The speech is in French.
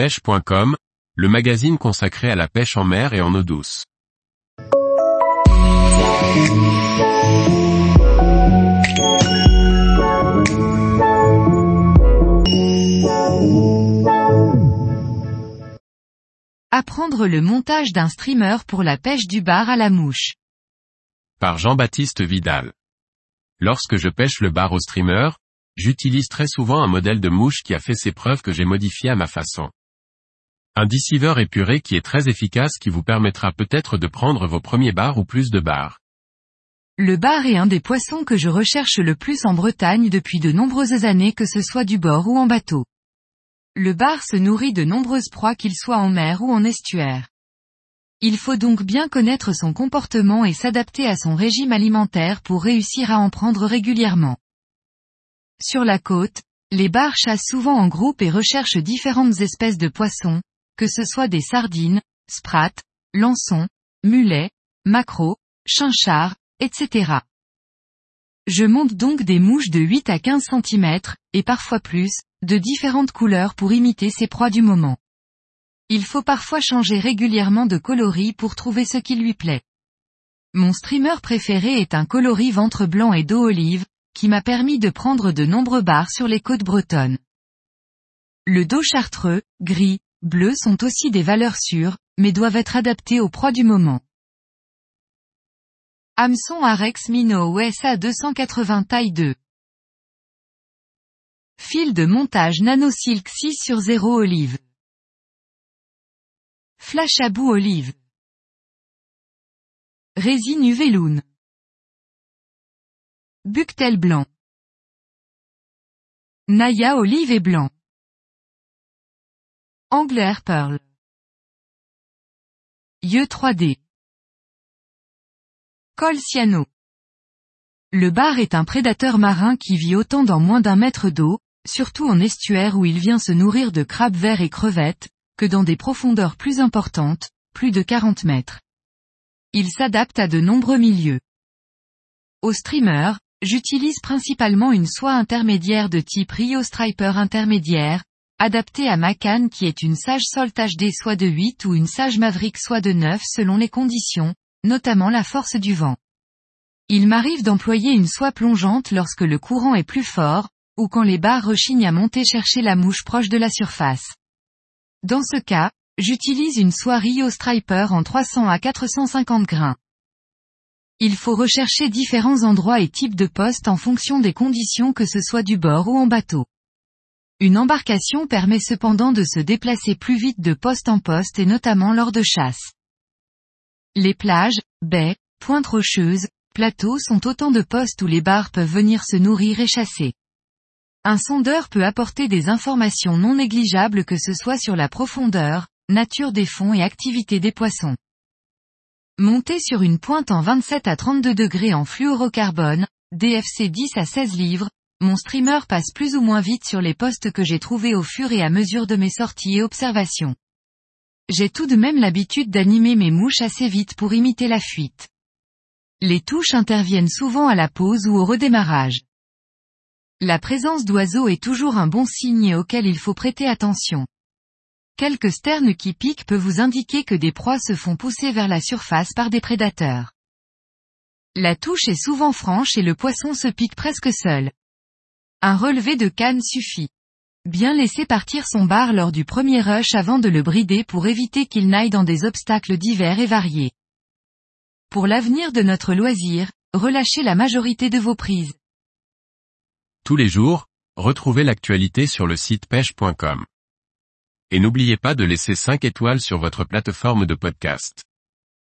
pêche.com, le magazine consacré à la pêche en mer et en eau douce. Apprendre le montage d'un streamer pour la pêche du bar à la mouche. Par Jean-Baptiste Vidal. Lorsque je pêche le bar au streamer, j'utilise très souvent un modèle de mouche qui a fait ses preuves que j'ai modifié à ma façon. Un deceiver épuré qui est très efficace qui vous permettra peut-être de prendre vos premiers bars ou plus de bars. Le bar est un des poissons que je recherche le plus en Bretagne depuis de nombreuses années que ce soit du bord ou en bateau. Le bar se nourrit de nombreuses proies qu'il soit en mer ou en estuaire. Il faut donc bien connaître son comportement et s'adapter à son régime alimentaire pour réussir à en prendre régulièrement. Sur la côte, les bars chassent souvent en groupe et recherchent différentes espèces de poissons, que ce soit des sardines, sprats, lançons, mulets, maquereaux, chinchards, etc. Je monte donc des mouches de 8 à 15 cm, et parfois plus, de différentes couleurs pour imiter ces proies du moment. Il faut parfois changer régulièrement de coloris pour trouver ce qui lui plaît. Mon streamer préféré est un coloris ventre blanc et dos olive, qui m'a permis de prendre de nombreux bars sur les côtes bretonnes. Le dos chartreux, gris, bleu sont aussi des valeurs sûres, mais doivent être adaptés aux proies du moment. Hameçon Arex Mino USA 280 taille 2. Fil de montage NanoSilk 6 sur 0 olive. Flash à bout olive. Résine UV. Buctel blanc. Naya olive et blanc. Angler Pearl. Yeux 3D. Col cyano. Le bar est un prédateur marin qui vit autant dans moins d'un mètre d'eau, surtout en estuaire où il vient se nourrir de crabes verts et crevettes, que dans des profondeurs plus importantes, plus de 40 mètres. Il s'adapte à de nombreux milieux. Au streamer, j'utilise principalement une soie intermédiaire de type Rio Striper intermédiaire, adaptée à ma canne qui est une Sage Salt HD soie de 8 ou une Sage Maverick soie de 9 selon les conditions, notamment la force du vent. Il m'arrive d'employer une soie plongeante lorsque le courant est plus fort, ou quand les barres rechignent à monter chercher la mouche proche de la surface. Dans ce cas, j'utilise une soie Rio Striper en 300 à 450 grains. Il faut rechercher différents endroits et types de postes en fonction des conditions que ce soit du bord ou en bateau. Une embarcation permet cependant de se déplacer plus vite de poste en poste et notamment lors de chasse. Les plages, baies, pointes rocheuses, plateaux sont autant de postes où les barres peuvent venir se nourrir et chasser. Un sondeur peut apporter des informations non négligeables que ce soit sur la profondeur, nature des fonds et activité des poissons. Monté sur une pointe en 27 à 32 degrés en fluorocarbone, DFC 10 à 16 livres, mon streamer passe plus ou moins vite sur les postes que j'ai trouvés au fur et à mesure de mes sorties et observations. J'ai tout de même l'habitude d'animer mes mouches assez vite pour imiter la fuite. Les touches interviennent souvent à la pause ou au redémarrage. La présence d'oiseaux est toujours un bon signe auquel il faut prêter attention. Quelques sternes qui piquent peut vous indiquer que des proies se font pousser vers la surface par des prédateurs. La touche est souvent franche et le poisson se pique presque seul. Un relevé de canne suffit. Bien laisser partir son bar lors du premier rush avant de le brider pour éviter qu'il n'aille dans des obstacles divers et variés. Pour l'avenir de notre loisir, relâchez la majorité de vos prises. Tous les jours, retrouvez l'actualité sur le site pêche.com. Et n'oubliez pas de laisser 5 étoiles sur votre plateforme de podcast.